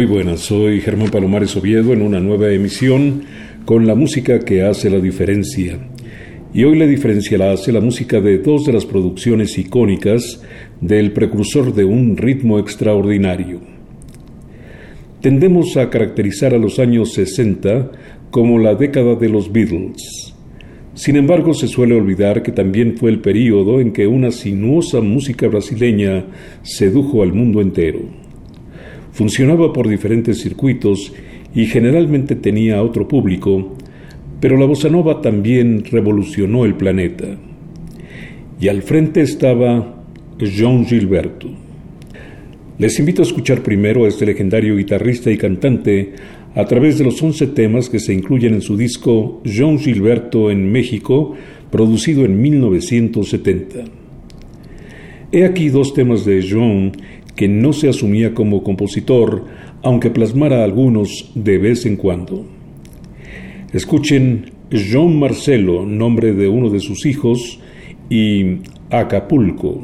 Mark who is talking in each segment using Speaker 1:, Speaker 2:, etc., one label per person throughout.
Speaker 1: Muy buenas, soy Germán Palomares Oviedo en una nueva emisión con la música que hace la diferencia. Y hoy la diferencia la hace la música de dos de las producciones icónicas del precursor de un ritmo extraordinario. Tendemos a caracterizar a los años 60 como la década de los Beatles. Sin embargo, se suele olvidar que también fue el período en que una sinuosa música brasileña sedujo al mundo entero. Funcionaba por diferentes circuitos y generalmente tenía otro público, pero la bossa nova también revolucionó el planeta. Y al frente estaba Jean Gilberto. Les invito a escuchar primero a este legendario guitarrista y cantante a través de los once temas que se incluyen en su disco Jean Gilberto en México, producido en 1970. He aquí dos temas de Jean que no se asumía como compositor, aunque plasmara algunos de vez en cuando. Escuchen Jean Marcelo, nombre de uno de sus hijos, y Acapulco.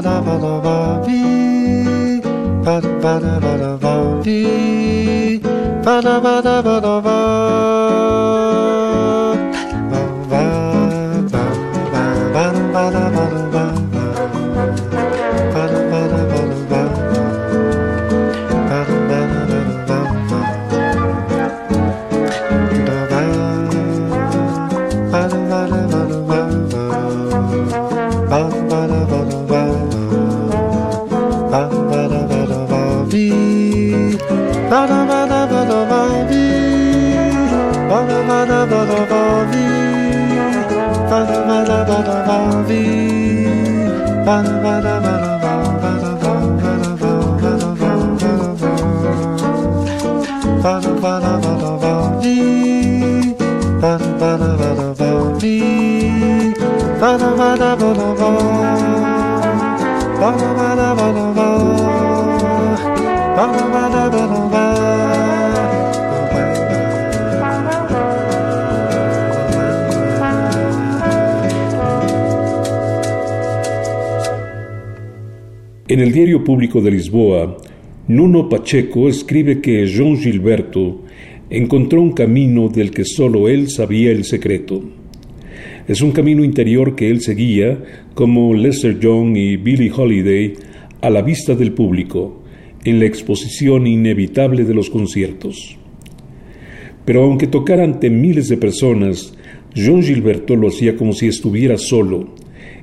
Speaker 2: da ba da ba vi ba da ba da ba da ba vi ba da ba da ba da ba
Speaker 1: En el Diario Público de Lisboa, Nuno Pacheco escribe que João Gilberto encontró un camino del que solo él sabía el secreto. Es un camino interior que él seguía, como Lester Young y Billie Holiday, a la vista del público, en la exposición inevitable de los conciertos. Pero aunque tocara ante miles de personas, John Gilberto lo hacía como si estuviera solo,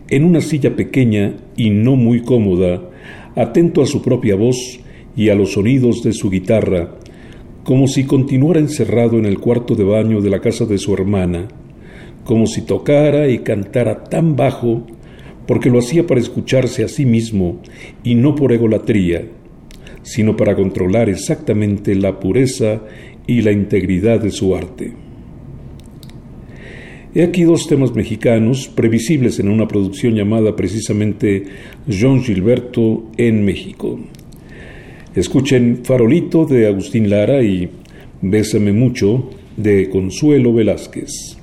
Speaker 1: en una silla pequeña y no muy cómoda, atento a su propia voz y a los sonidos de su guitarra, como si continuara encerrado en el cuarto de baño de la casa de su hermana, como si tocara y cantara tan bajo, porque lo hacía para escucharse a sí mismo y no por egolatría, sino para controlar exactamente la pureza y la integridad de su arte. He aquí dos temas mexicanos previsibles en una producción llamada precisamente John Gilberto en México. Escuchen Farolito de Agustín Lara y Bésame mucho de Consuelo Velázquez.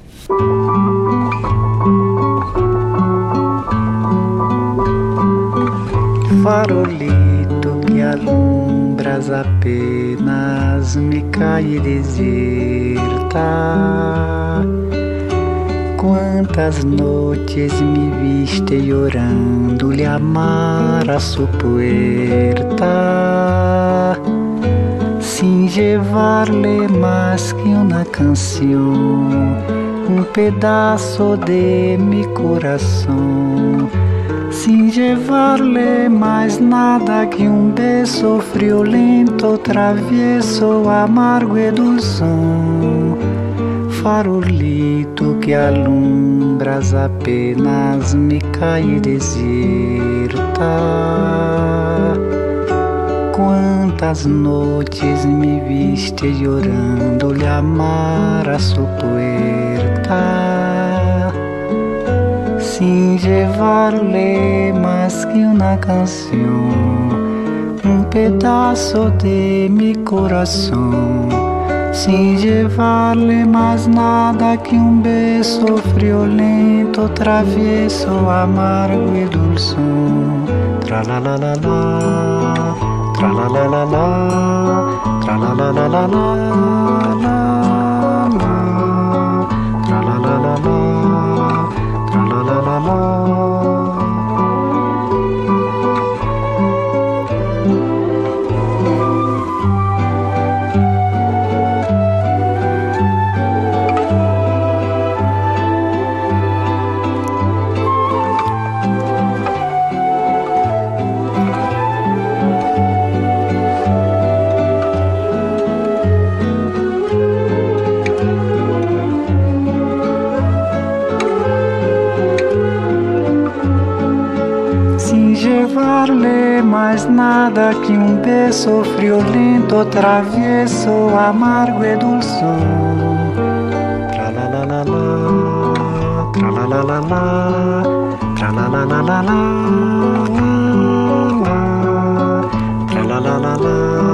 Speaker 3: Farolito que alumbras apenas me cai deserta. Quantas noites me viste orando lhe amar a su puerta sin llevarle más que una canción, un pedazo de mi corazón, sin llevarle más nada que un beso friolento, travieso, amargo y dulzón. Farolito que alumbras apenas me cai deserta. Quantas noites me viste llorando lhe amar a su puerta. Sin llevarle más que una canción, un pedazo de mi corazón, sin llevarle más nada que un beso friolento, travieso, amargo y dulzón. Tra la la la la, tra la la la la, tra la la la la la, más nada que un beso friolento, travieso, amargo y dulzón. Tra la la la la, la la la la, la la la la la, la, la, la la la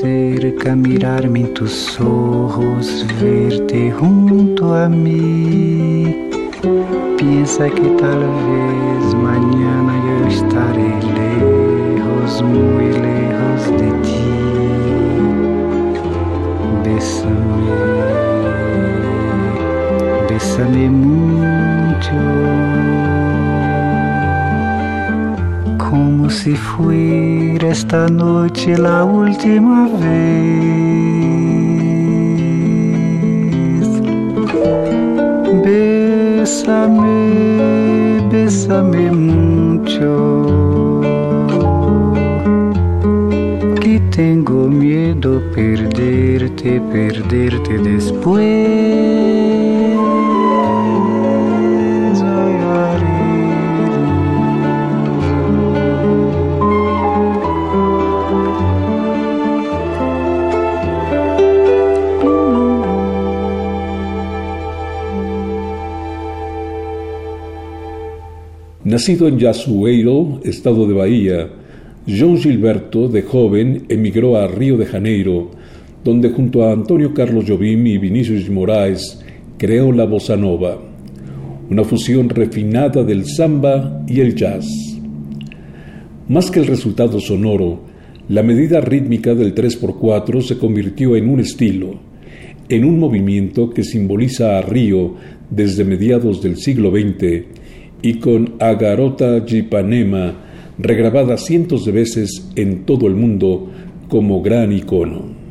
Speaker 3: Cerca, mirarme en tus ojos, verte junto a mí. Piensa que tal vez mañana yo estaré lejos, muy lejos de ti. Bésame, bésame mucho, si fuera esta noche la última vez. Bésame, bésame mucho, que tengo miedo perderte, perderte después.
Speaker 1: Nacido en Yasueiro, estado de Bahía, João Gilberto, de joven, emigró a Río de Janeiro, donde junto a Antonio Carlos Jobim y Vinicius Moraes creó la bossa nova, una fusión refinada del samba y el jazz. Más que el resultado sonoro, la medida rítmica del 3x4 se convirtió en un estilo, en un movimiento que simboliza a Río desde mediados del siglo XX y con Agarota Jipanema regrabada cientos de veces en todo el mundo como gran icono.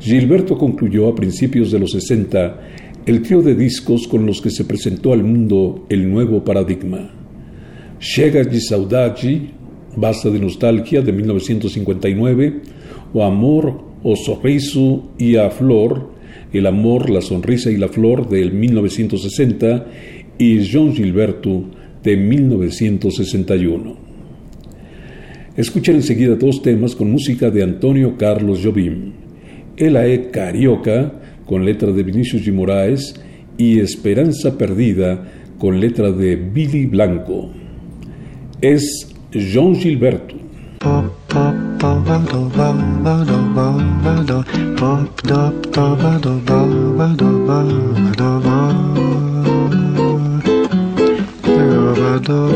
Speaker 1: Gilberto concluyó a principios de los 60 el trío de discos con los que se presentó al mundo el nuevo paradigma. Chega de Basta de Nostalgia de 1959, O Amor, O Sorriso y A Flor, El Amor, la Sonrisa y la Flor del 1960 y João Gilberto de 1961. Escuchen enseguida dos temas con música de Antonio Carlos Jobim. Ela é Carioca, con letra de Vinicius de Moraes, y Esperanza Perdida, con letra de Billy Blanco. Es João Gilberto.
Speaker 3: Ba, do.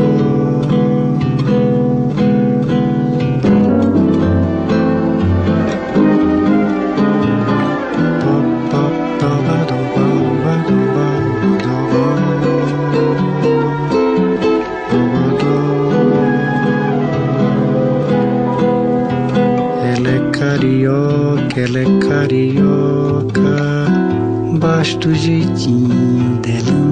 Speaker 3: Ela é carioca, é carioca, basta o jeitinho dela.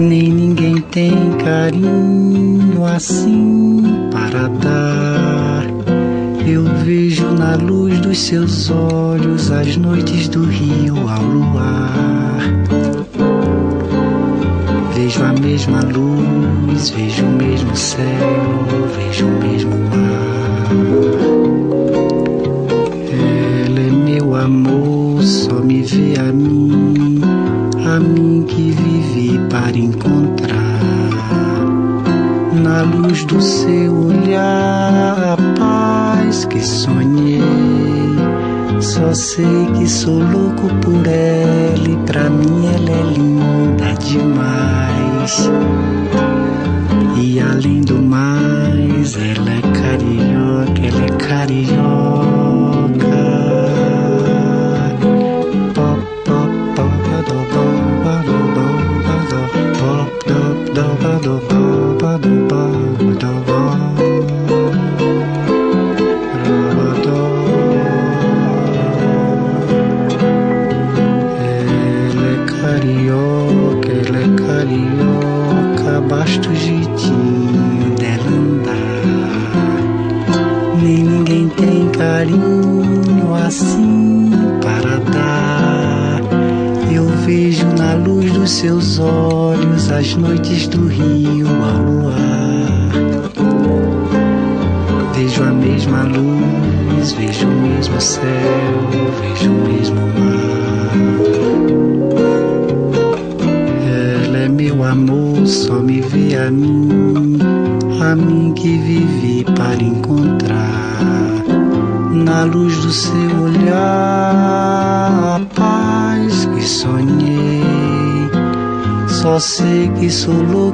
Speaker 3: Nem ninguém tem carinho assim para dar. Eu vejo na luz dos seus olhos as noites do rio ao luar. Vejo a mesma luz, vejo o mesmo céu, vejo o mesmo mar. Ela é meu amor, só me vê a mim, a mim que vivi para encontrar. Na luz do seu olhar, a paz que sonhei, Só sei que sou louco por ela e pra mim ela é linda demais. E além do mais, ela é carioca, ela é carioca. solo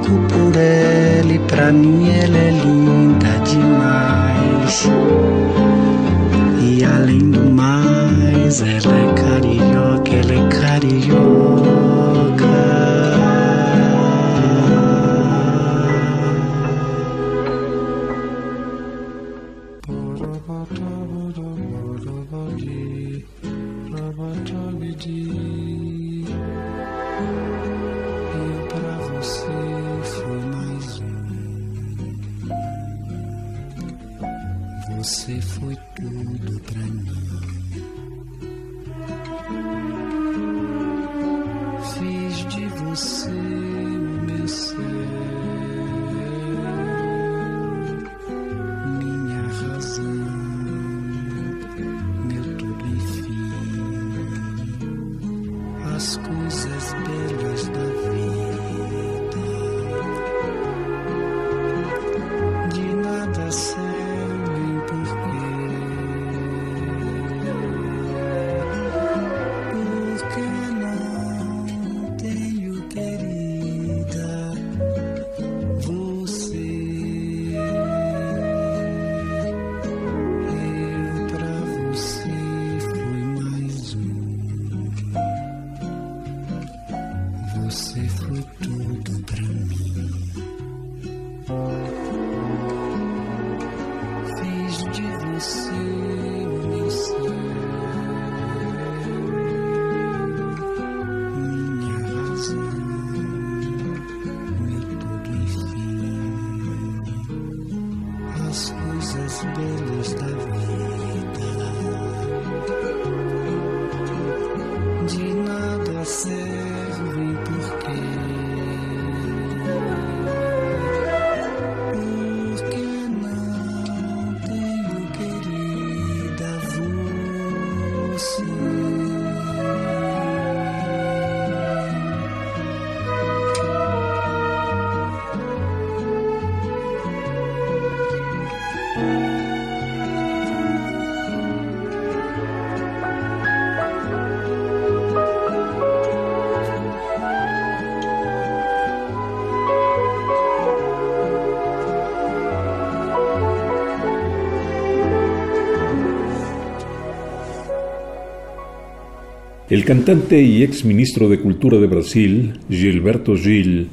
Speaker 1: El cantante y ex ministro de Cultura de Brasil, Gilberto Gil,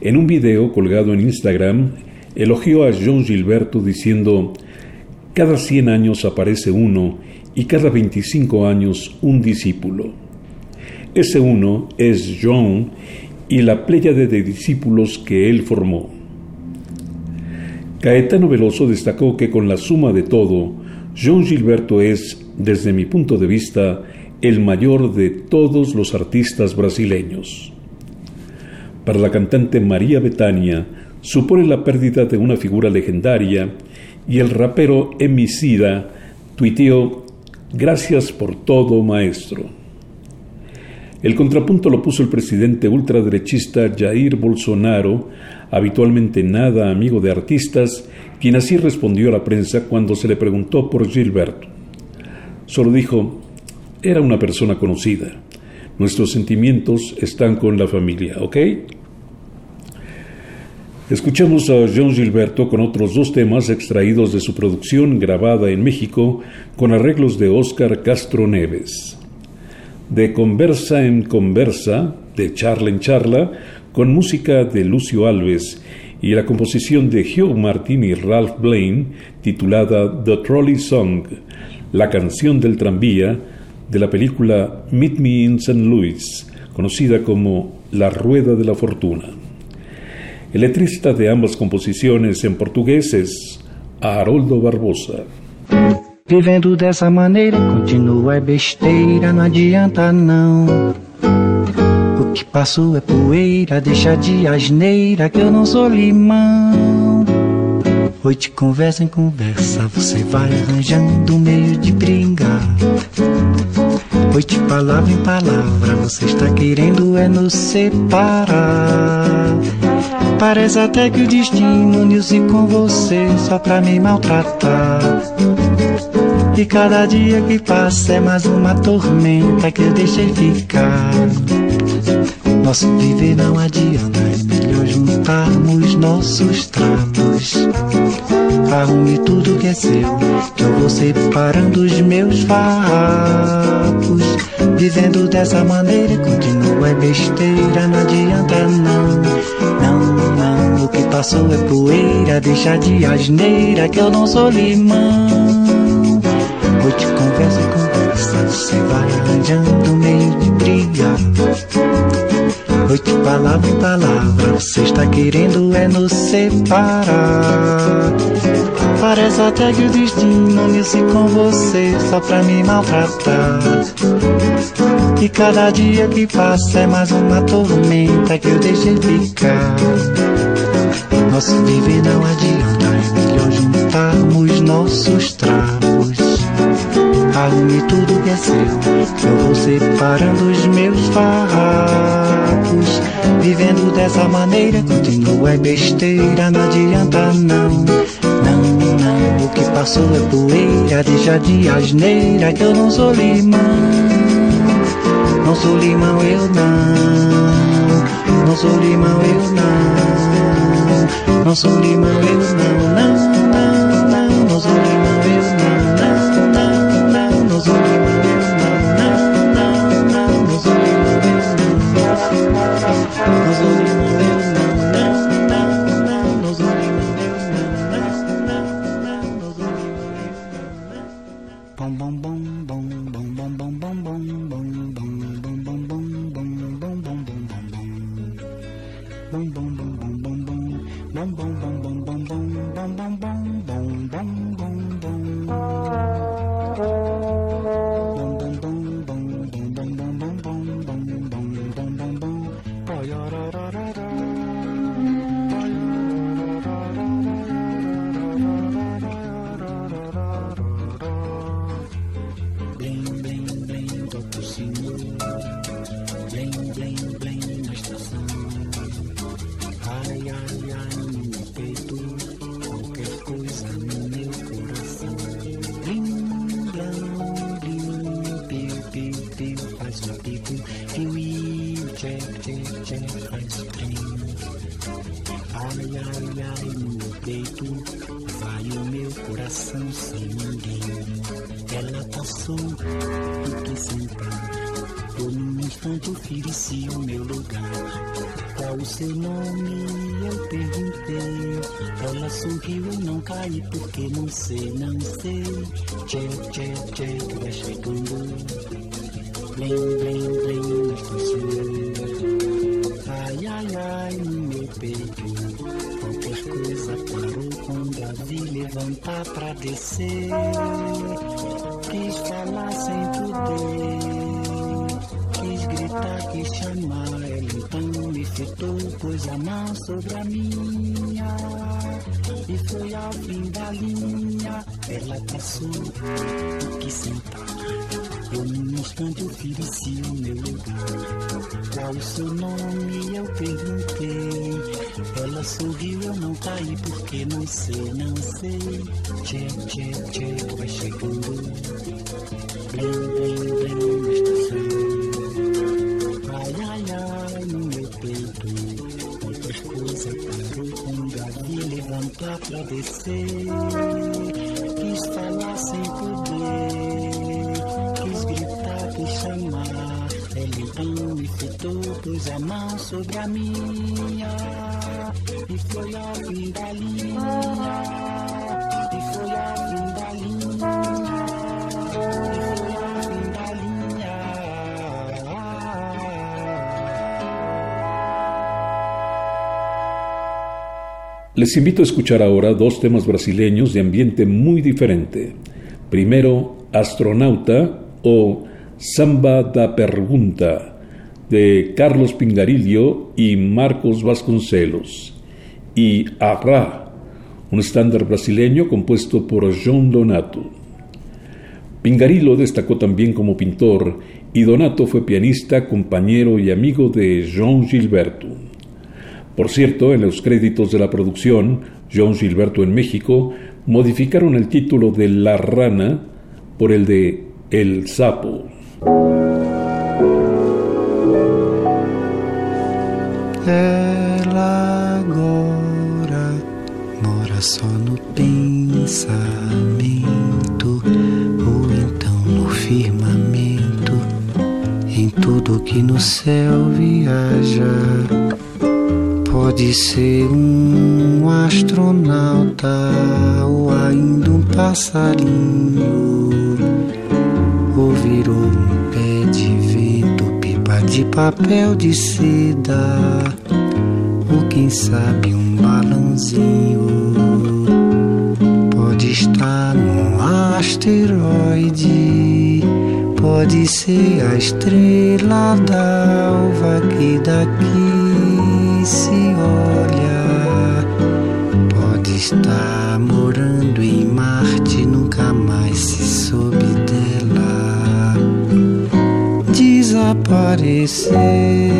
Speaker 1: en un video colgado en Instagram, elogió a João Gilberto diciendo: Cada 100 años aparece uno y cada 25 años un discípulo. Ese uno es João y la pléyade de discípulos que él formó. Caetano Veloso destacó que con la suma de todo, João Gilberto es, desde mi punto de vista, el mayor de todos los artistas brasileños. Para la cantante María Betania, supone la pérdida de una figura legendaria y el rapero Emicida tuiteó Gracias por todo, maestro. El contrapunto lo puso el presidente ultraderechista Jair Bolsonaro, habitualmente nada amigo de artistas, quien así respondió a la prensa cuando se le preguntó por Gilberto. Solo dijo, era una persona conocida. Nuestros sentimientos están con la familia, ¿ok? Escuchamos a John Gilberto con otros dos temas extraídos de su producción grabada en México con arreglos de Óscar Castro Neves. De Conversa en Conversa, de Charla en Charla, con música de Lucio Alves y la composición de Hugh Martin y Ralph Blaine, titulada The Trolley Song, la canción del tranvía, de la película Meet Me in St. Louis, conocida como La Rueda de la Fortuna. El letrista de ambas composiciones en portugués es Haroldo Barbosa.
Speaker 3: Vivendo dessa maneira, continua é besteira, não adianta não. O que passou é poeira, deixa de asneira que eu não sou limão. De conversa em conversa, você vai arranjando meio de brigar. Hoje de palavra em palavra, você está querendo é nos separar. Parece até que o destino uniu-se com você só pra me maltratar. E cada dia que passa é mais uma tormenta que eu deixei ficar. Nosso viver não adianta, é melhor juntarmos nossos trapos. Arrume tudo que é seu, que eu vou separando os meus farrapos. Vivendo dessa maneira, continua é besteira, não adianta não. Não, não, o que passou é poeira, deixa de asneira, que eu não sou limão. Hoje conversa conversa, você vai arranjando meio. Noite, palavra em palavra, você está querendo é nos separar. Parece até que o destino uniu-se com você só pra me maltratar. E cada dia que passa é mais uma tormenta que eu deixei ficar. Nosso viver não adianta, é melhor juntarmos nossos trapos. Arrume tudo que é seu, eu vou separando os meus farrapos. Vivendo dessa maneira, continua é besteira, não adianta não. Não, não, o que passou é poeira, deixa de asneira que eu não sou limão. Não sou limão, eu não. Não sou limão, eu não. Não sou limão, eu não. Não, não, não, não sou limão, sobre a minha. E foi ao fim da linha. Ela passou e quis sentar. Eu num instante ofereci o meu lugar. Qual o seu nome? Eu perguntei. Ela sorriu, eu não caí porque não sei, não sei. Tchê, tchê, tchê, vai chegando. they say.
Speaker 1: Les invito a escuchar ahora dos temas brasileños de ambiente muy diferente. Primero, Astronauta o Samba da Pergunta de Carlos Pingarillo y Marcos Vasconcelos. Y Arra, un estándar brasileño compuesto por João Donato. Pingarillo destacó también como pintor y Donato fue pianista, compañero y amigo de João Gilberto. Por cierto, en los créditos de la producción, John Gilberto en México modificaron el título de La Rana por el de El Sapo.
Speaker 3: Agora mora então no firmamento, que no céu viaja Pode ser um astronauta ou ainda um passarinho. Ou virou um pé de vento, pipa de papel de seda. Ou quem sabe um balãozinho. Pode estar num asteroide. Pode ser a estrela d'alva que daqui se olha, pode estar morando em Marte, nunca mais se soube dela desaparecer.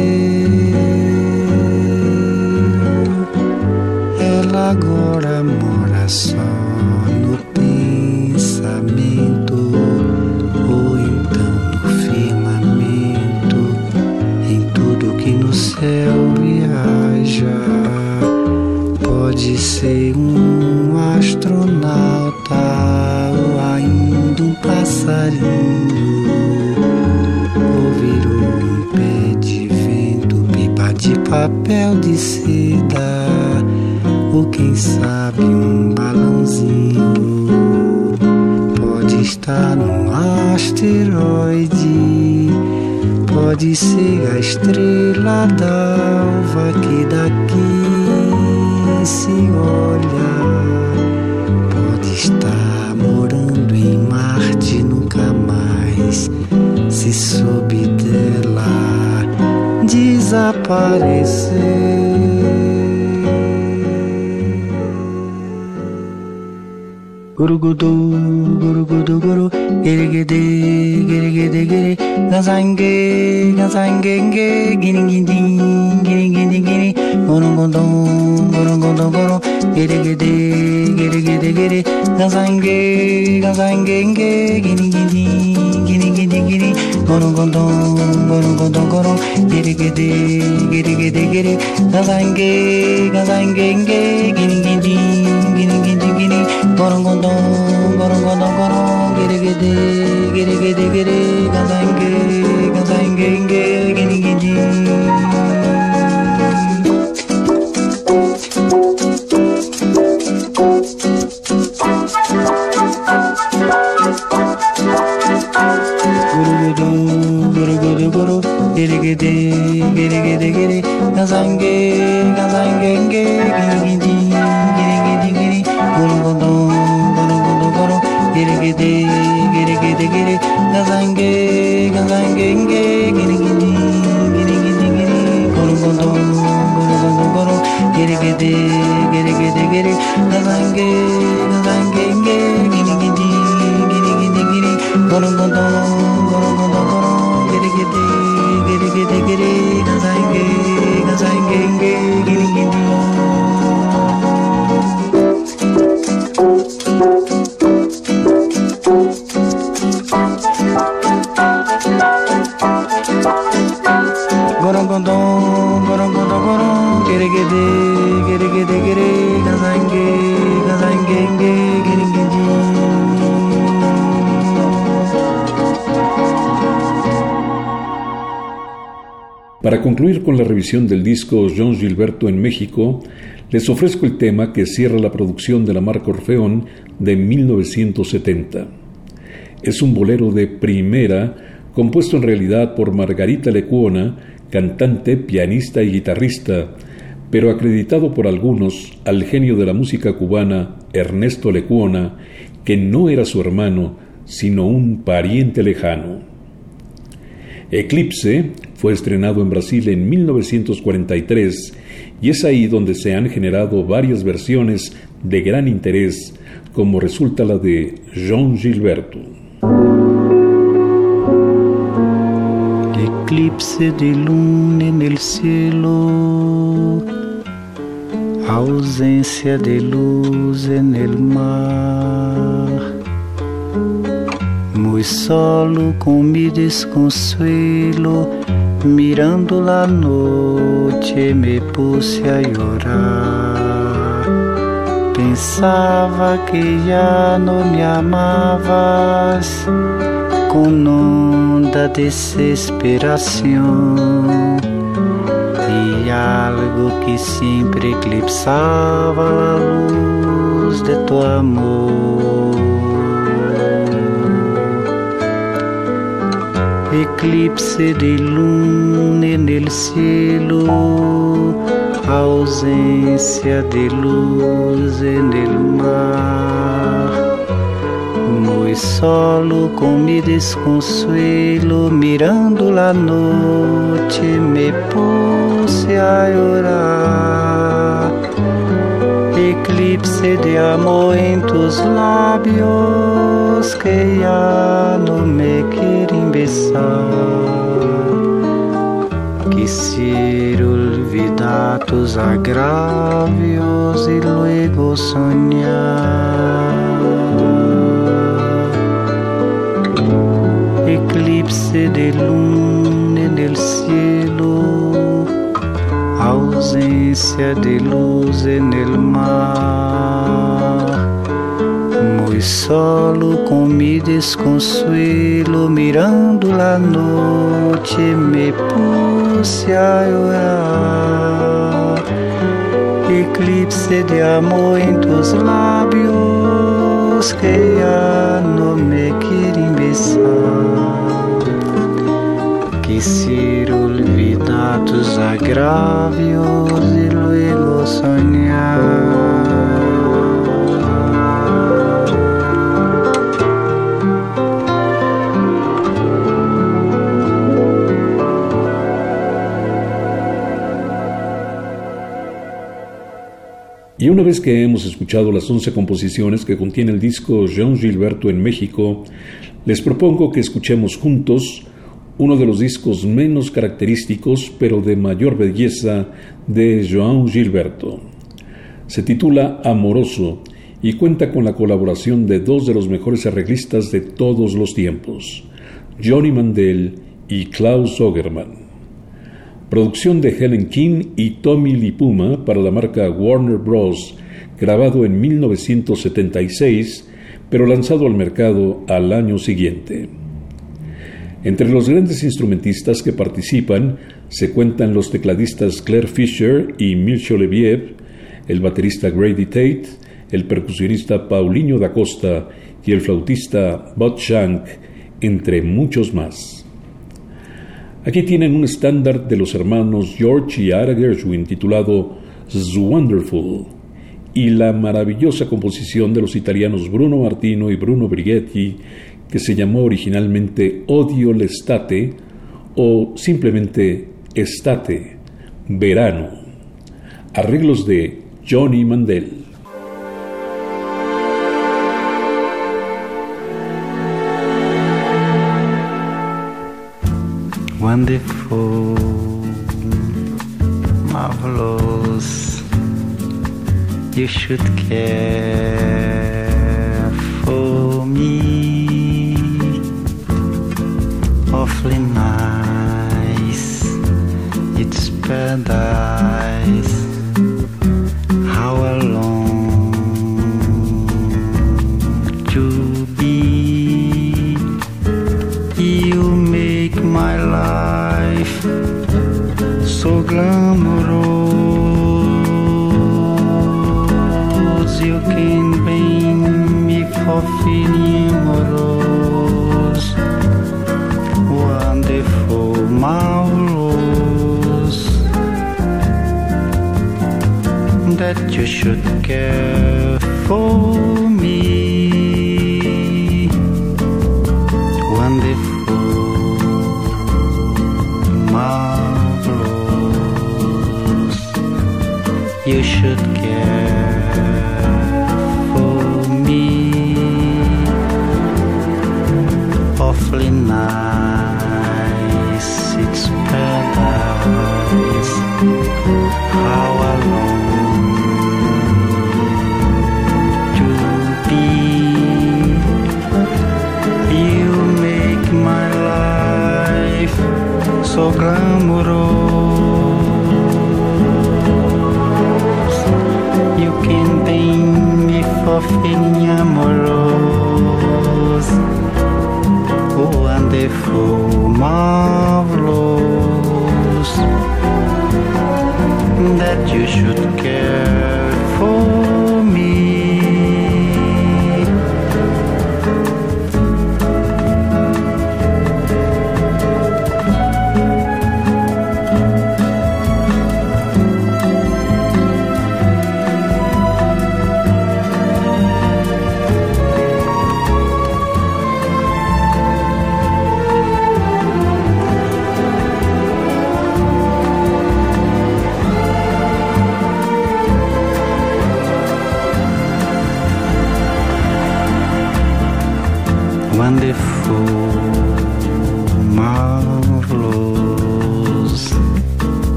Speaker 3: Passarinho. Ou um pé de vento, pipa de papel de seda, ou quem sabe um balãozinho. Pode estar num asteroide, pode ser a estrela d'alva que daqui se olha, parecer. Gurugudu, gurugudu, guru, girigidi, girigidi, giri, gazange, gazange, ge, girigidi, girigidi, giri, gurugudu, gurugudu, guru, girigidi, girigidi, giri, gazange, gazange, ge, girigidi, girigidi, giri, Gorongondong, gorongondong, gorong Giri gidi, giri gidi giri. Gazange, gazange nge Gini gidi, gini gidi gini Gorongondong, gorongondong, gorong Giri gidi, giri gidi giri. Gazange, gazange nge. gidi gidi gidi gidi gazange gazange gidi gidi gidi gidi gidi guru guru guru guru guru gidi gidi gidi gidi gidi gazange gazange gidi gidi gidi gidi gidi guru guru guru guru guru gidi gidi gidi gidi gidi gazange gazange gidi gidi gidi gidi gidi guru guru gere gan
Speaker 1: sai ge gan con la revisión del disco John Gilberto en México, les ofrezco el tema que cierra la producción de la marca Orfeón de 1970. Es un bolero de primera, compuesto en realidad por Margarita Lecuona, cantante, pianista y guitarrista, pero acreditado por algunos al genio de la música cubana Ernesto Lecuona, que no era su hermano, sino un pariente lejano. Eclipse fue estrenado en Brasil en 1943 y es ahí donde se han generado varias versiones de gran interés, como resulta la de Jean Gilberto.
Speaker 3: Eclipse de luna en el cielo, ausencia de luz en el mar. Muy solo con mi desconsuelo Mirando la noche me puse a llorar. Pensaba que ya no me amabas con honda desesperación y algo que siempre eclipsaba la luz de tu amor. Eclipse de luna en el cielo, ausencia de luz en el mar. Muy solo con mi desconsuelo, mirando la noche me puse a llorar. Eclipse de amor en tus labios que ya no me quieren Quisiera olvidar tus agravios y luego soñar. Eclipse de luna en el cielo, ausencia de luz en el mar solo con mi desconsuelo, mirando la noche me puse a llorar. Eclipse de amor en tus labios que ya no me quieren besar. Quisiera olvidar tus agravios y luego soñar.
Speaker 1: Y una vez que hemos escuchado las 11 composiciones que contiene el disco Jean Gilberto en México, les propongo que escuchemos juntos uno de los discos menos característicos pero de mayor belleza de Joan Gilberto. Se titula Amoroso y cuenta con la colaboración de dos de los mejores arreglistas de todos los tiempos, Johnny Mandel y Klaus Ogerman. Producción de Helen King y Tommy Lipuma para la marca Warner Bros., grabado en 1976, pero lanzado al mercado al año siguiente. Entre los grandes instrumentistas que participan se cuentan los tecladistas Claire Fisher y Mircea Leviev, el baterista Grady Tate, el percusionista Paulinho da Costa y el flautista Bud Shank, entre muchos más. Aquí tienen un estándar de los hermanos George y Ara Gershwin titulado Wonderful y la maravillosa composición de los italianos Bruno Martino y Bruno Brighetti que se llamó originalmente Odio l'estate o simplemente Estate, Verano. Arreglos de Johnny Mandel.
Speaker 3: Wonderful, marvelous. You should care for me, awfully nice. It's paradise. You should care for me. Wonderful, marvelous, you should care for me. Awfully nice, it's paradise. So glamorous. You can bring me for feeling amorous. Wonderful, marvelous. That you should care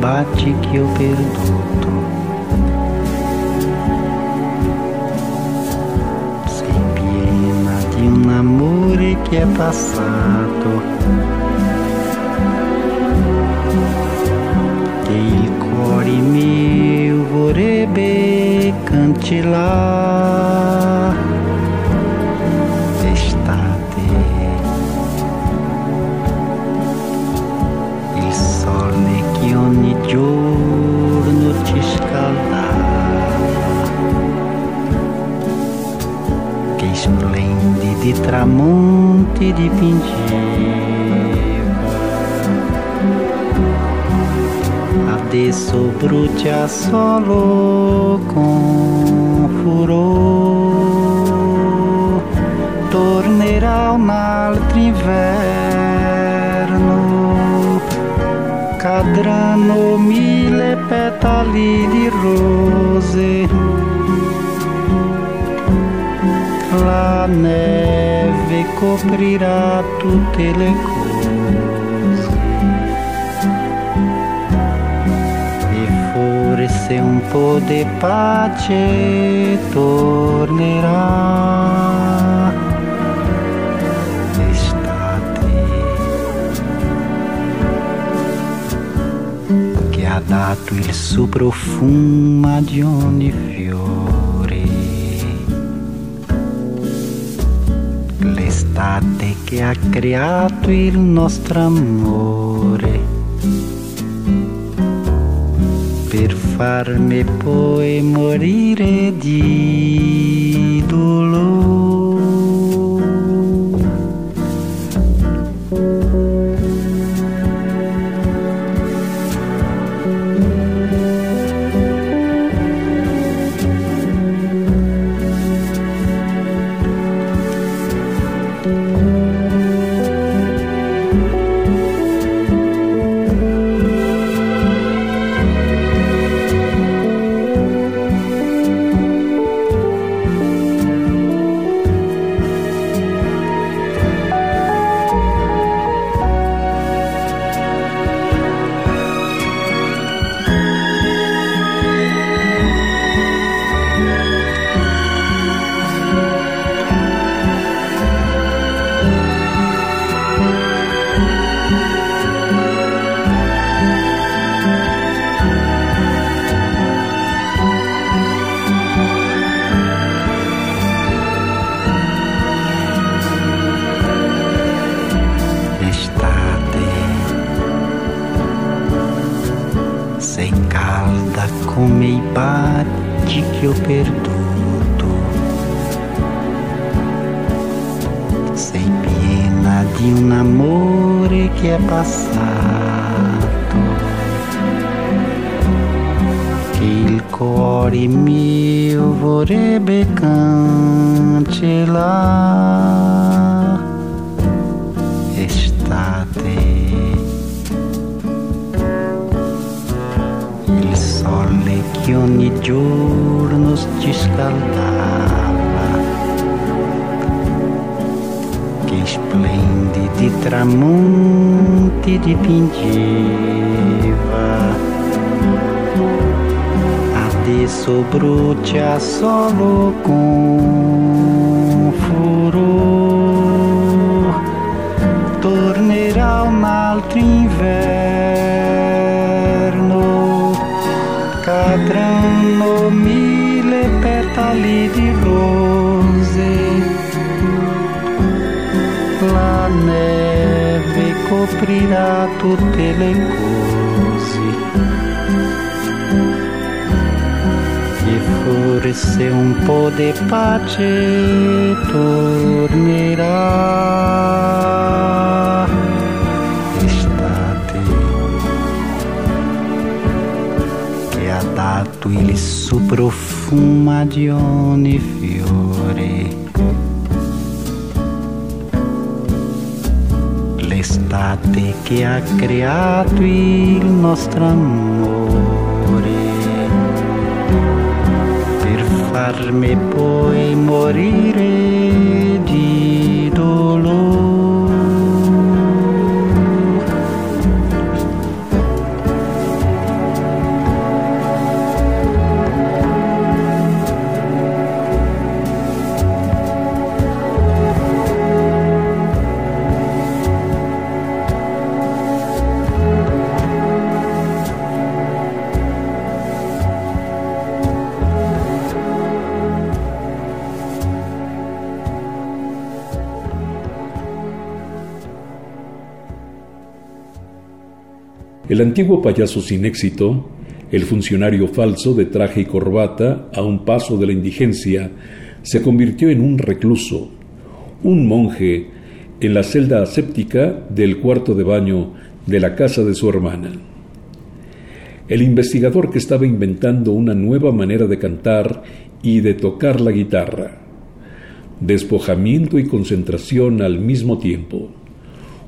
Speaker 3: bate que eu perdoo. Sem pena de um namoro que é passado. Que il cuore mio vorrebbe splendidi tramonti dipingeva. Adesso brucia solo con furor. Tornerà un altro inverno cadranno mille petali di rose la neve coprirà tutte le cose e forse un po' di pace tornerà l'estate che ha dato il suo profumo di ogni fiore l'estate che ha creato il nostro amore per farmi poi morire di dolore. afar. Tramonti dipingeva. Adesso brucia solo con coprirà tutte le cose. E forse un po' di pace tornerà. Estate che ha dato il suo profumo di ogni fiore. L'estate che ha creato il nostro amore. Per farmi poi morire
Speaker 1: El antiguo payaso sin éxito, el funcionario falso de traje y corbata a un paso de la indigencia, se convirtió en un recluso, un monje en la celda aséptica del cuarto de baño de la casa de su hermana. el investigador que estaba inventando una nueva manera de cantar y de tocar la guitarra. Despojamiento y concentración al mismo tiempo.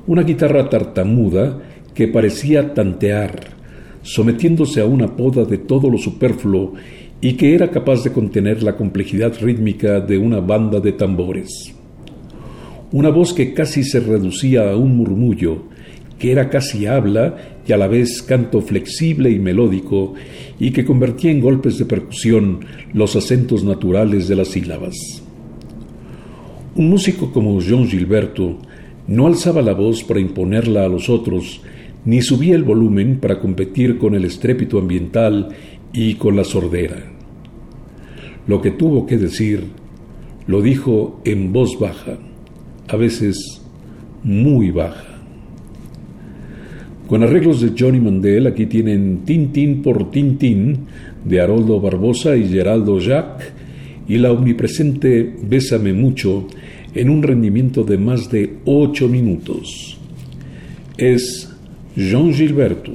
Speaker 1: Una guitarra tartamuda que parecía tantear, sometiéndose a una poda de todo lo superfluo y que era capaz de contener la complejidad rítmica de una banda de tambores. Una voz que casi se reducía a un murmullo, que era casi habla y a la vez canto flexible y melódico, y que convertía en golpes de percusión los acentos naturales de las sílabas. Un músico como Jean Gilberto no alzaba la voz para imponerla a los otros, ni subía el volumen para competir con el estrépito ambiental y con la sordera. Lo que tuvo que decir lo dijo en voz baja, a veces muy baja. Con arreglos de Johnny Mandel, aquí tienen Tin por Tin de Haroldo Barbosa y Geraldo Jacques y la omnipresente Bésame mucho en un rendimiento de más de ocho minutos. Es Jean Gilberto.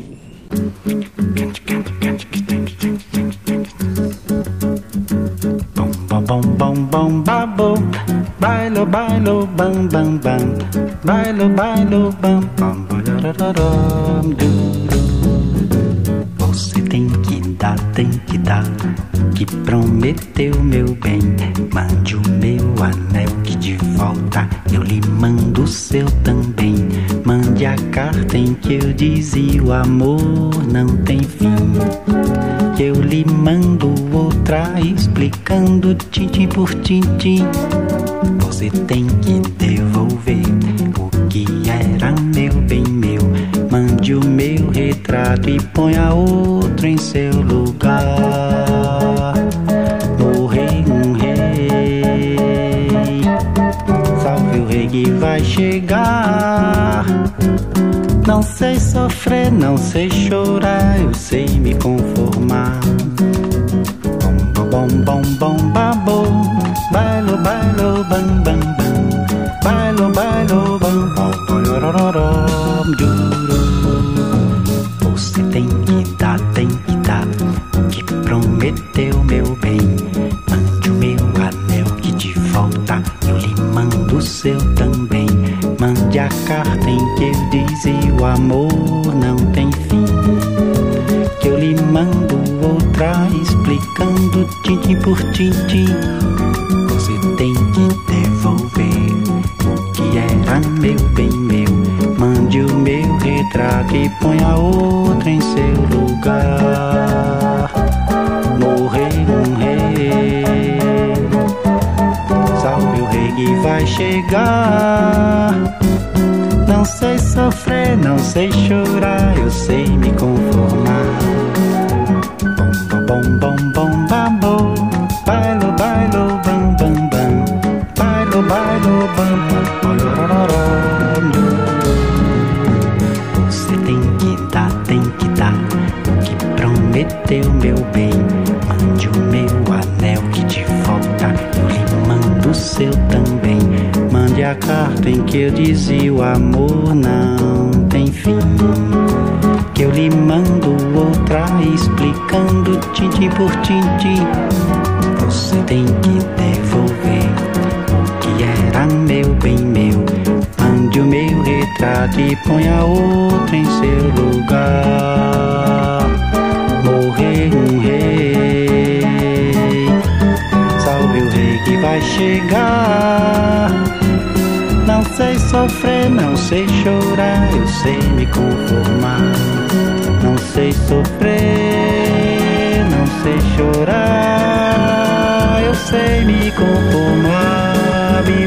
Speaker 3: bom bom bom babo bailo bailo bam bam bam bailo bailo bam bam Você tem dar, tem que dar que prometeu meu bem. Mande o meu anel que de volta eu lhe mando o seu também. Mande a carta em que eu dizia o amor não tem fim. Que eu lhe mando outra explicando tintim por tintim. Você tem que devolver o que era meu retrato e ponha outro em seu lugar que vai chegar. Não sei sofrer, não sei chorar, eu sei me conformar. Bom, bom, bom, babo, bailo, bailo, bam, bam, bam, bailo, bailo, bam, bam, bam, Você tem que dar, tem que dar o que prometeu, meu bem. Mande o meu anel que de volta eu lhe mando o seu Mande a carta em que eu dizia o amor não tem fim. Que eu lhe mando outra explicando tintim por tintim. Retrato e ponha outra em seu lugar. Morrer um rei. Salve o rei que vai chegar. Não sei sofrer, não sei chorar, eu sei me conformar. Bom, bom, bom, bom, a carta em que eu dizia o amor não tem fim. Que eu lhe mando outra explicando tintim por tintim. Você tem que devolver o que era meu bem meu. Mande o meu retrato e ponha outro em seu lugar. Morrer um rei. Salve o rei que vai chegar não sei sofrer, não sei chorar, eu sei me conformar. Não sei sofrer, não sei chorar, eu sei me conformar. Me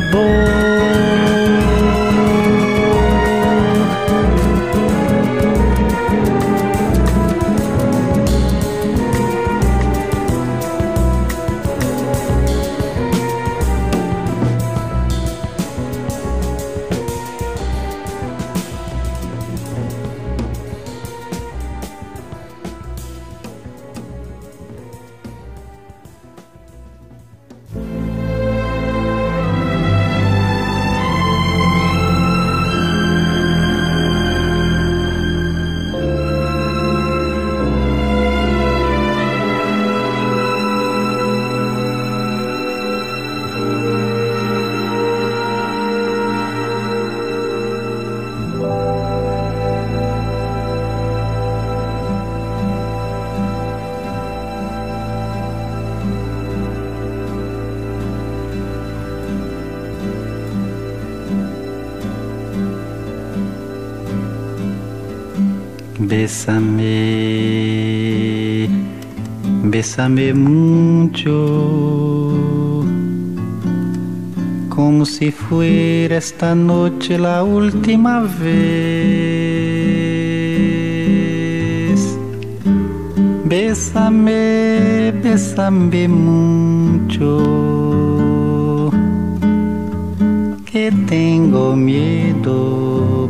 Speaker 3: Bésame, bésame mucho, como si fuera esta noche la última vez. Bésame, bésame mucho, que tengo miedo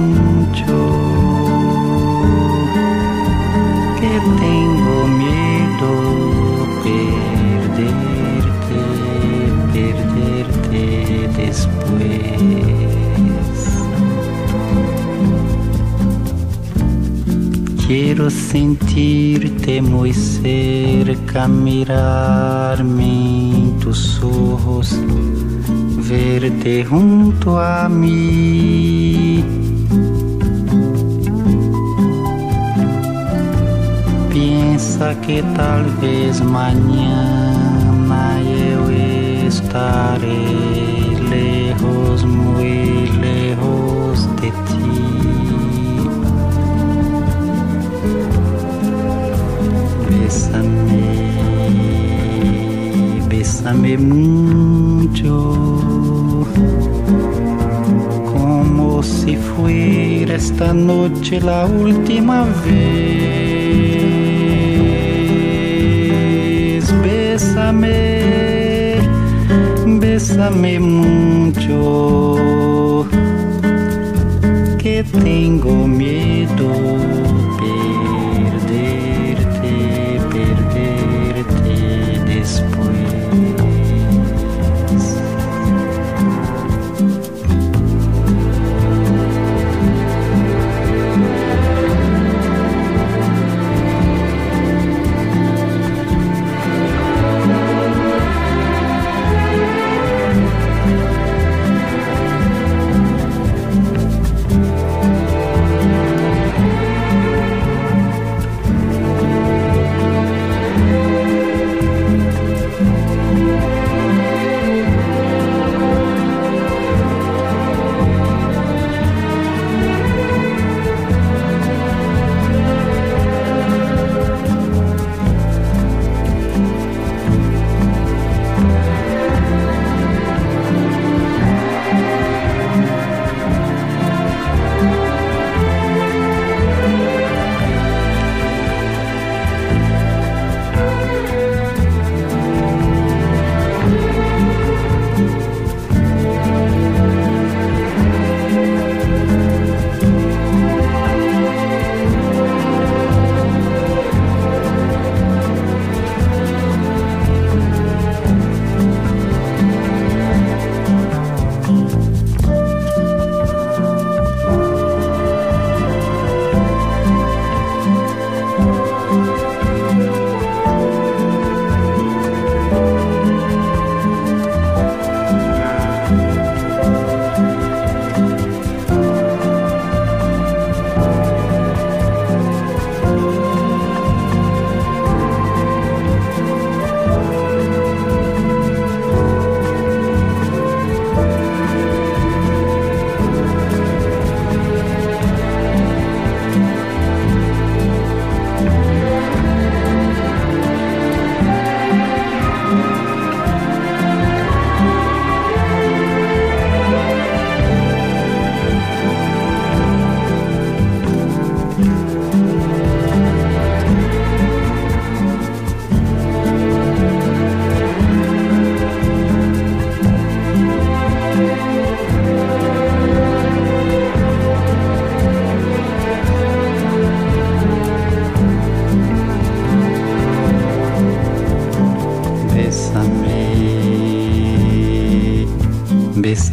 Speaker 3: Quiero sentirte muy cerca, mirarme en tus verte junto a mí. Piensa que tal vez mañana eu estaré Bésame, mucho, como si fuera esta noche la última vez. Bésame, bésame mucho, que tengo miedo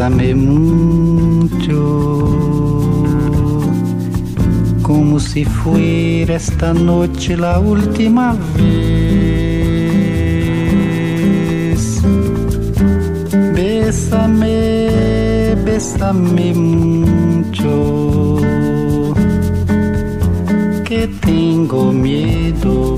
Speaker 3: Bésame mucho, como si fuera esta noche la última vez. Bésame, bésame mucho, que tengo miedo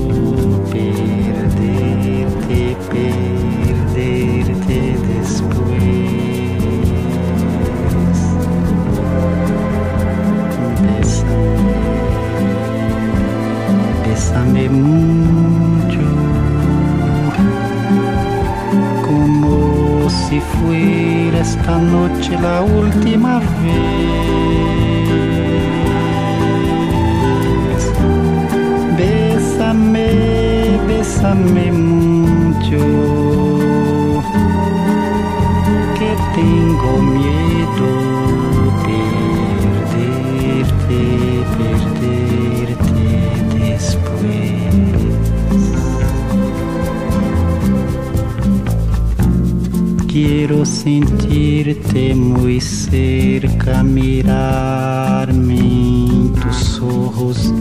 Speaker 3: esta noche la última vez. Bésame, bésame Quiero sentirte muy cerca, mirarme en tus ojos,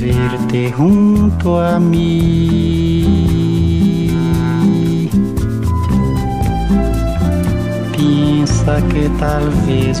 Speaker 3: verte junto a mí. Piensa que tal vez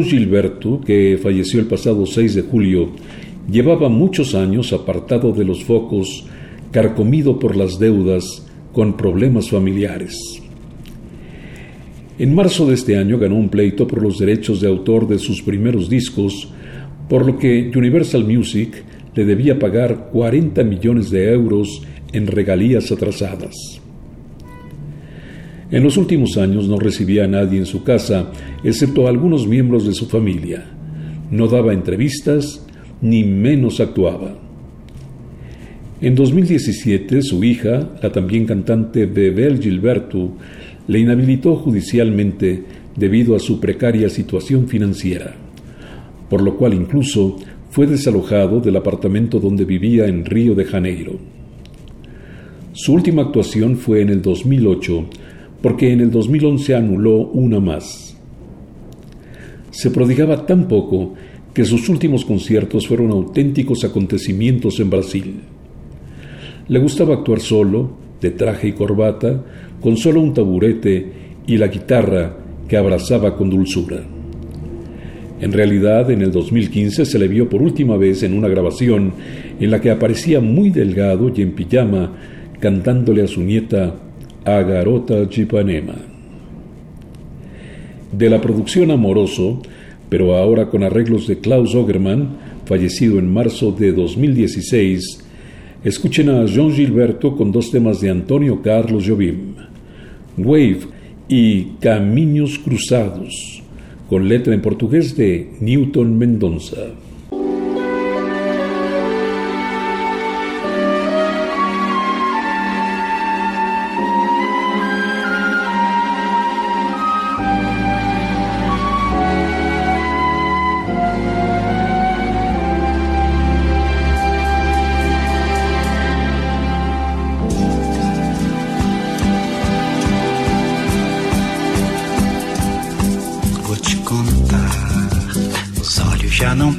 Speaker 1: Gilberto, que falleció el pasado 6 de julio, llevaba muchos años apartado de los focos, carcomido por las deudas, con problemas familiares. En marzo de este año ganó un pleito por los derechos de autor de sus primeros discos, por lo que Universal Music le debía pagar 40 millones de euros en regalías atrasadas. En los últimos años no recibía a nadie en su casa, excepto a algunos miembros de su familia. No daba entrevistas, ni menos actuaba. En 2017, su hija, la también cantante Bebel Gilberto, le inhabilitó judicialmente debido a su precaria situación financiera, por lo cual incluso fue desalojado del apartamento donde vivía en Río de Janeiro. Su última actuación fue en el 2008, porque en el 2011 anuló una más. Se prodigaba tan poco que sus últimos conciertos fueron auténticos acontecimientos en Brasil. Le gustaba actuar solo, de traje y corbata, con solo un taburete y la guitarra que abrazaba con dulzura. En realidad, en el 2015 se le vio por última vez en una grabación en la que aparecía muy delgado y en pijama cantándole a su nieta a Garota Chipanema. De la producción Amoroso, pero ahora con arreglos de Klaus Ogerman, fallecido en marzo de 2016, escuchen a Jean Gilberto con dos temas de Antonio Carlos Jobim, Wave y Caminos Cruzados, con letra en portugués de Newton Mendonça.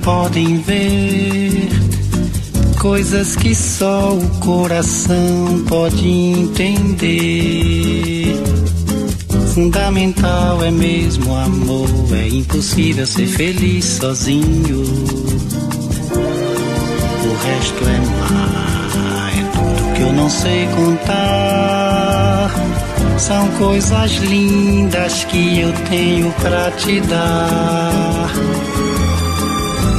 Speaker 3: Podem ver coisas que só o coração pode entender. Fundamental é mesmo amor, é impossível ser feliz sozinho. O resto é mar, é tudo que eu não sei contar. São coisas lindas que eu tenho pra te dar.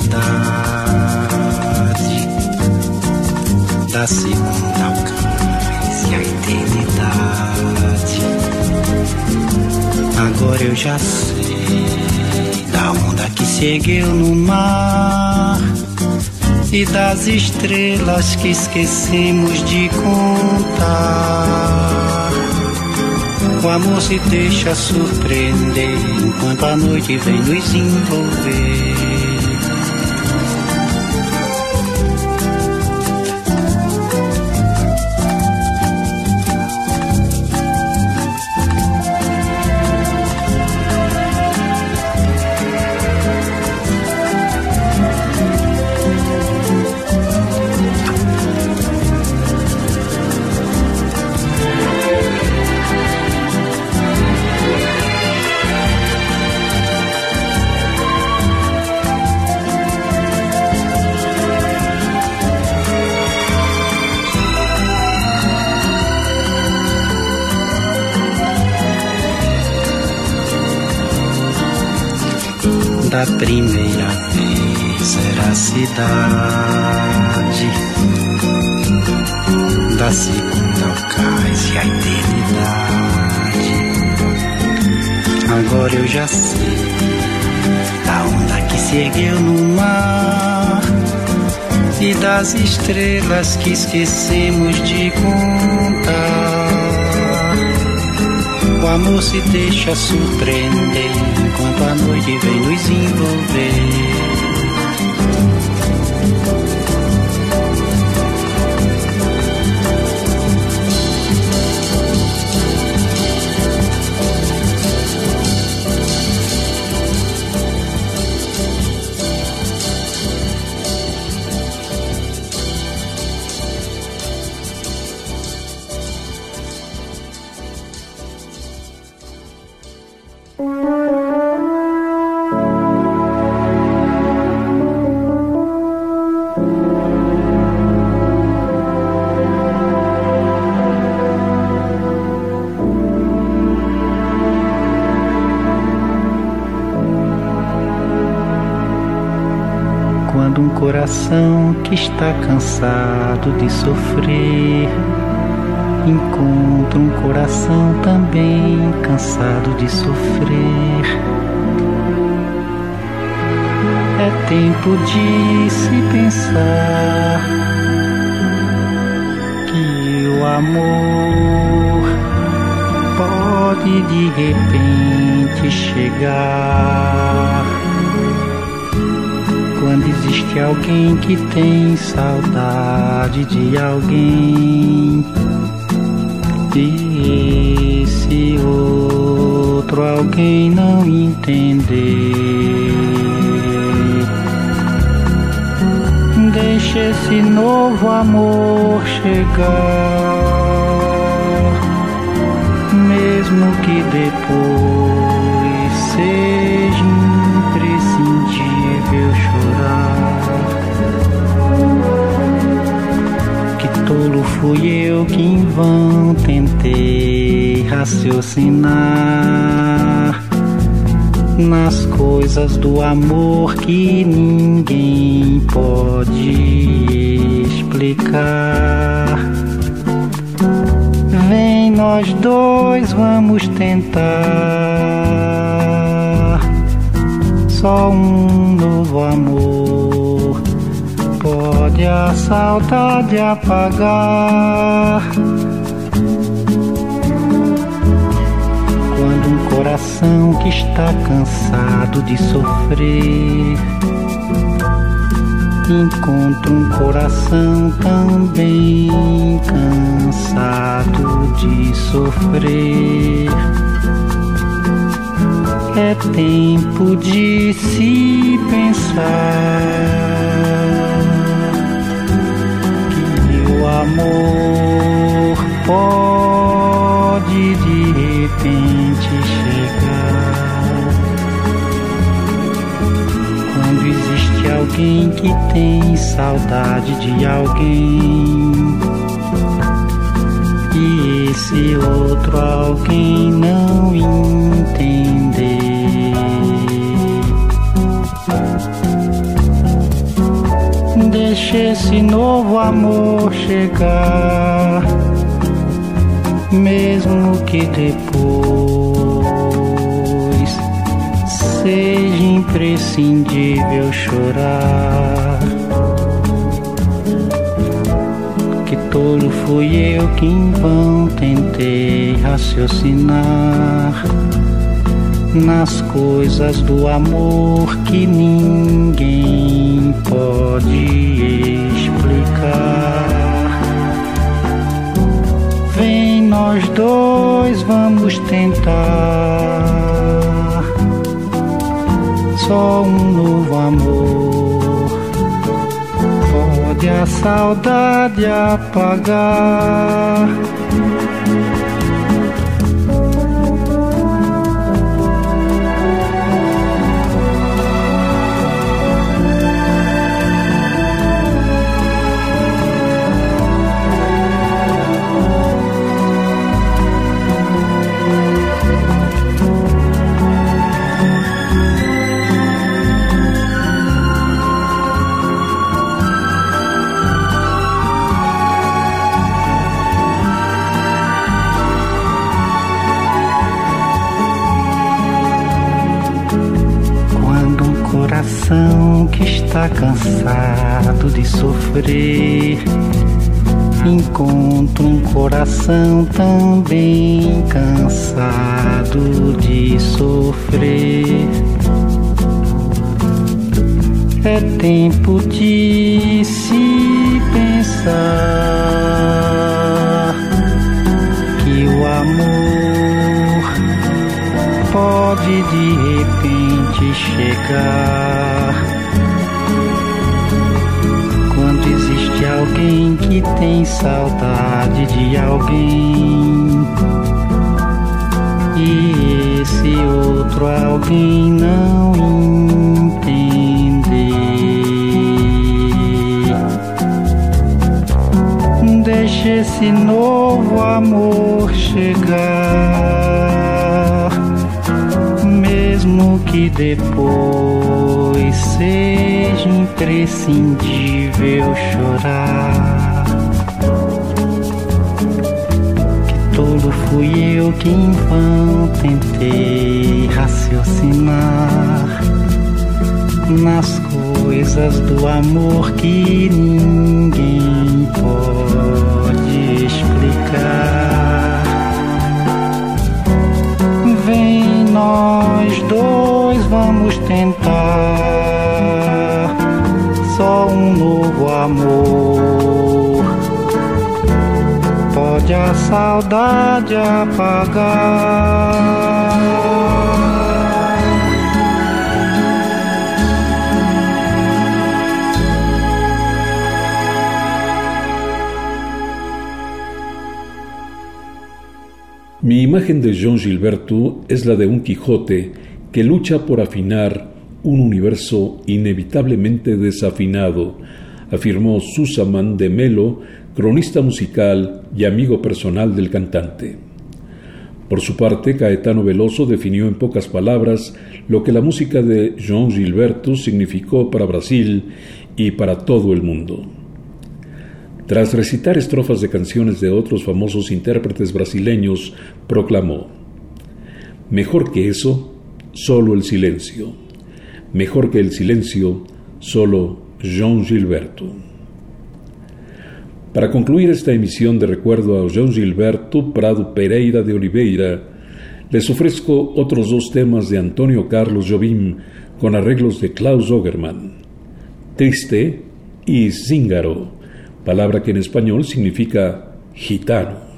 Speaker 3: cidade, da segunda ao cais e a eternidade. Agora eu já sei da onda que seguiu no mar e das estrelas que esquecemos de contar. O amor se deixa surpreender enquanto a noite vem nos envolver. Que esquecemos de contar. O amor se deixa surpreender enquanto a noite vem está cansado de sofrer encontra um coração também cansado de sofrer. É tempo de se pensar que o amor pode de repente chegar quando existe alguém que tem saudade de alguém. E esse outro alguém não entender. Deixe esse novo amor chegar, eu que em vão tentei raciocinar nas coisas do amor que ninguém pode explicar. Vem nós dois, vamos tentar. Só um novo amor a saudade apagar. Quando um coração que está cansado de sofrer encontra um coração também cansado de sofrer. É tempo de se pensar amor pode de repente chegar. Quando existe alguém que tem saudade de alguém. E esse outro alguém não entender. Deixe esse novo amor chegar, mesmo que depois seja imprescindível chorar. Que tolo fui eu que em vão tentei raciocinar nas coisas do amor que ninguém pode explicar. Vem nós dois, vamos tentar só um novo amor pode a saudade apagar. Sofrer. Encontra um coração esse novo amor chegar, mesmo que depois seja imprescindível chorar. Que tolo fui eu que em vão tentei raciocinar nas coisas do amor que ninguém nós dois vamos tentar só um novo amor. Pode a saudade apagar.
Speaker 1: Imagen de Jean Gilberto es la de un Quijote que lucha por afinar un universo inevitablemente desafinado, afirmó Susaman de Melo, cronista musical y amigo personal del cantante. Por su parte, Caetano Veloso definió en pocas palabras lo que la música de Jean Gilberto significó para Brasil y para todo el mundo. Tras recitar estrofas de canciones de otros famosos intérpretes brasileños, proclamó, Mejor que eso, solo el silencio. Mejor que el silencio, solo Jean Gilberto. Para concluir esta emisión de recuerdo a Jean Gilberto Prado Pereira de Oliveira, les ofrezco otros dos temas de Antonio Carlos Jobim con arreglos de Klaus Ogerman, Triste y Zíngaro palabra que en español significa gitano.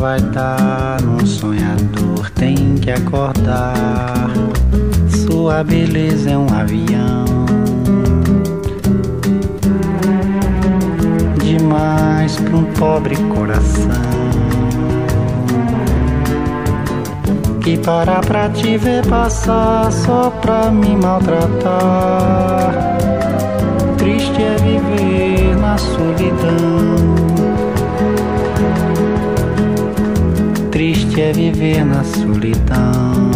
Speaker 3: Vai dar. Um sonhador tem que acordar. Sua beleza é um avião. Demais para um pobre coração. que para pra te ver passar só pra me maltratar. Triste é viver na solidão. Triste é viver na solidão.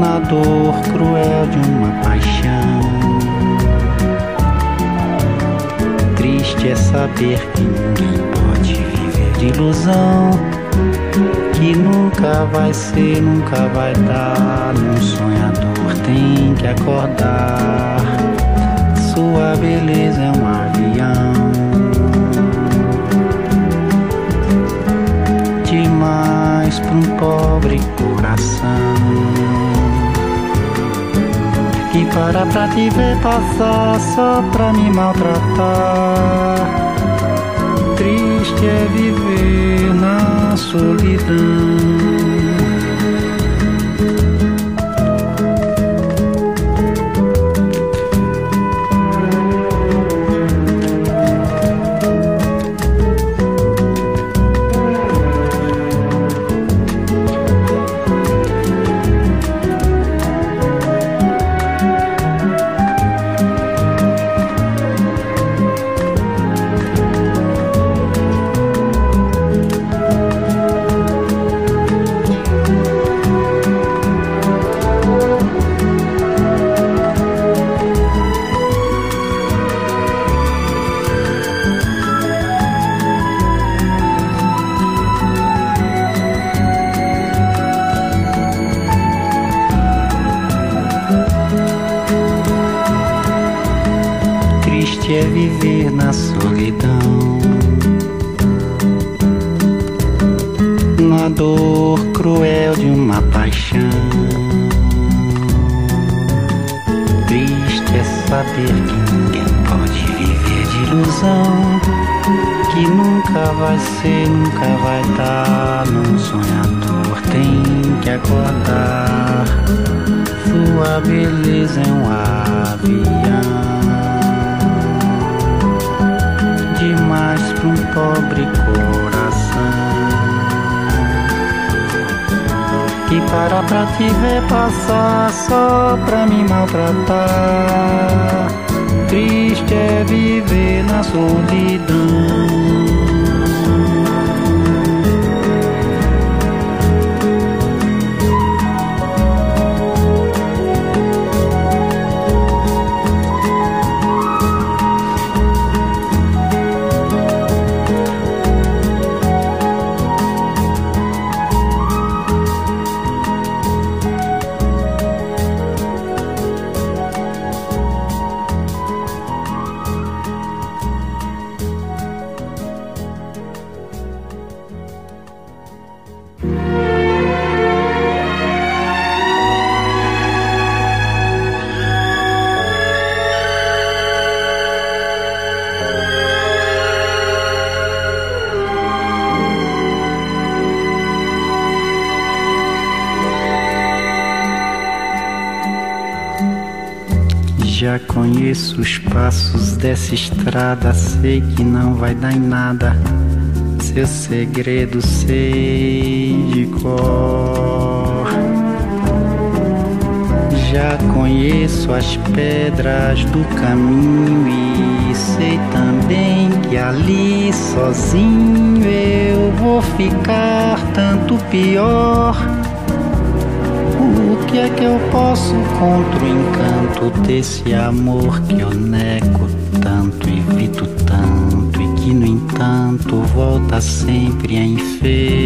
Speaker 3: Na dor cruel de uma paixão. Triste é saber que ninguém pode viver de ilusão que nunca vai ser, nunca vai dar. Um sonhador tem que acordar. Sua beleza é um avião. Demais para um pobre coração. Que para pra te ver passar só pra me maltratar. Triste é viver na solidão. Já conheço os passos dessa estrada, sei que não vai dar em nada. Seu segredo sei de cor. Já conheço as pedras do caminho e sei também que ali sozinho eu vou ficar tanto pior. Que é que eu posso contra o encanto desse amor que eu nego tanto, evito tanto e que no entanto volta sempre a enfeitiçar?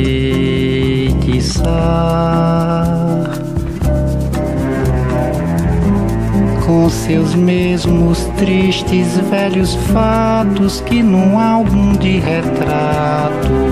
Speaker 3: com seus mesmos tristes velhos fatos que num álbum de retratos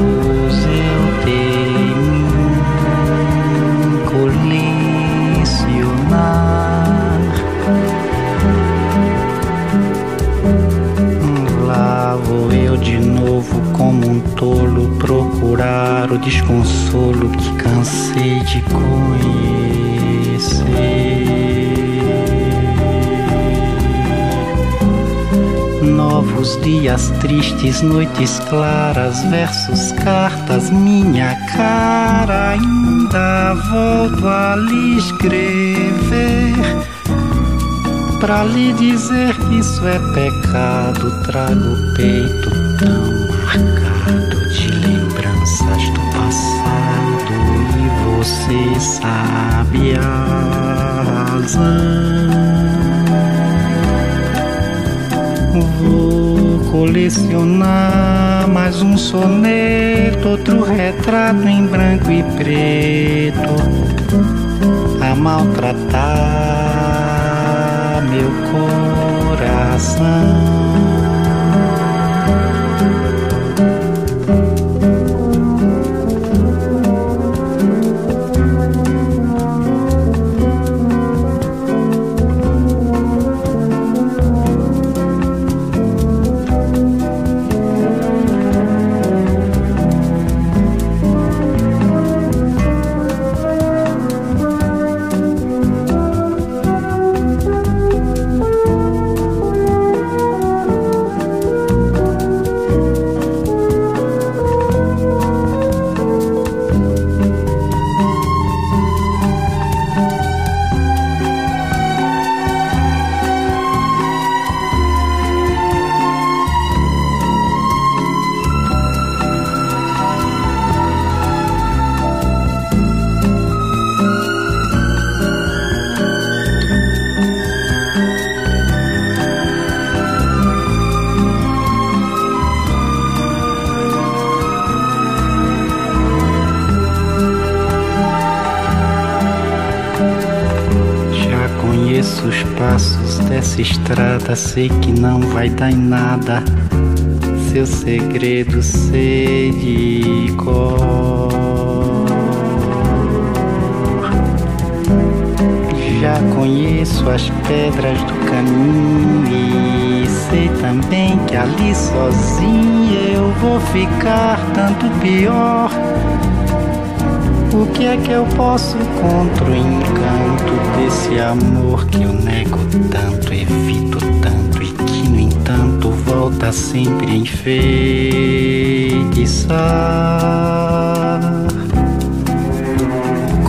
Speaker 3: como um tolo procurar o desconsolo que cansei de conhecer. novos dias tristes, noites claras, versos, cartas, minha cara. Ainda volto a lhe escrever. Pra lhe dizer que isso é pecado, trago o peito tão marcado de lembranças do passado. E você sabe a razão. Vou colecionar mais um soneto, outro retrato em branco e preto, a maltratar meu coração. Estrada, sei que não vai dar em nada. Seu segredo sei de cor. Já conheço as pedras do caminho e sei também que ali sozinho eu vou ficar tanto pior. O que é que eu posso contra o encanto desse amor que eu nego tanto, evito tanto e que no entanto volta sempre a enfeitiçar?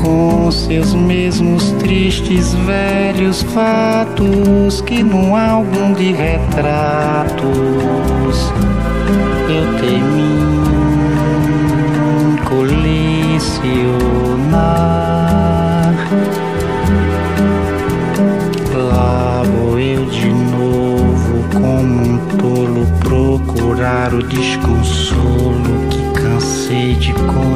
Speaker 3: Com seus mesmos tristes velhos fatos que num álbum de retratos eu temi colecionar. Lá vou eu de novo, como um tolo, procurar o desconsolo que cansei de conhecer.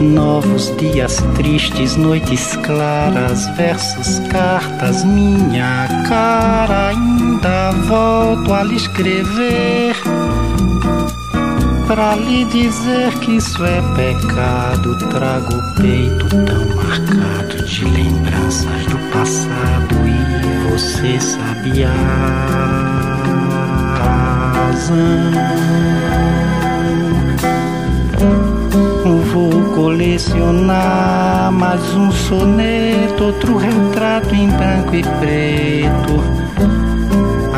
Speaker 3: Novos dias tristes, noites claras, versos, cartas, minha cara. Ainda volto a lhe escrever para lhe dizer que isso é pecado. Trago o peito tão marcado de lembranças do passado e você sabe a razão. Vou colecionar mais um soneto, outro retrato em branco e preto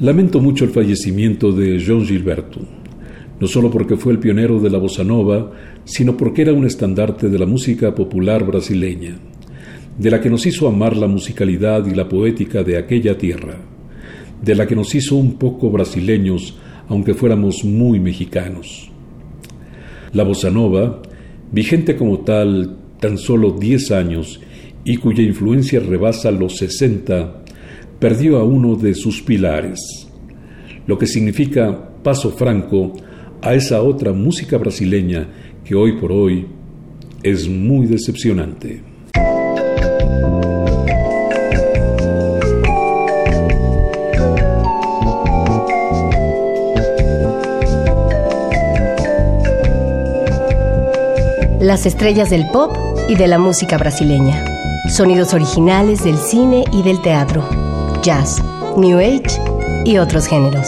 Speaker 1: Lamento mucho el fallecimiento de John Gilberto, no solo porque fue el pionero de la bossa nova, sino porque era un estandarte de la música popular brasileña, de la que nos hizo amar la musicalidad y la poética de aquella tierra, de la que nos hizo un poco brasileños, aunque fuéramos muy mexicanos. La bossa nova, vigente como tal tan solo 10 años y cuya influencia rebasa los 60, perdió a uno de sus pilares, lo que significa paso franco a esa otra música brasileña que hoy por hoy es muy decepcionante.
Speaker 4: Las estrellas del pop y de la música brasileña. Sonidos originales del cine y del teatro jazz, new age y otros géneros.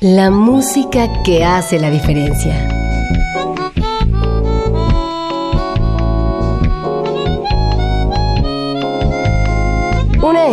Speaker 4: La música que hace la diferencia.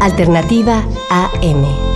Speaker 4: Alternativa AM.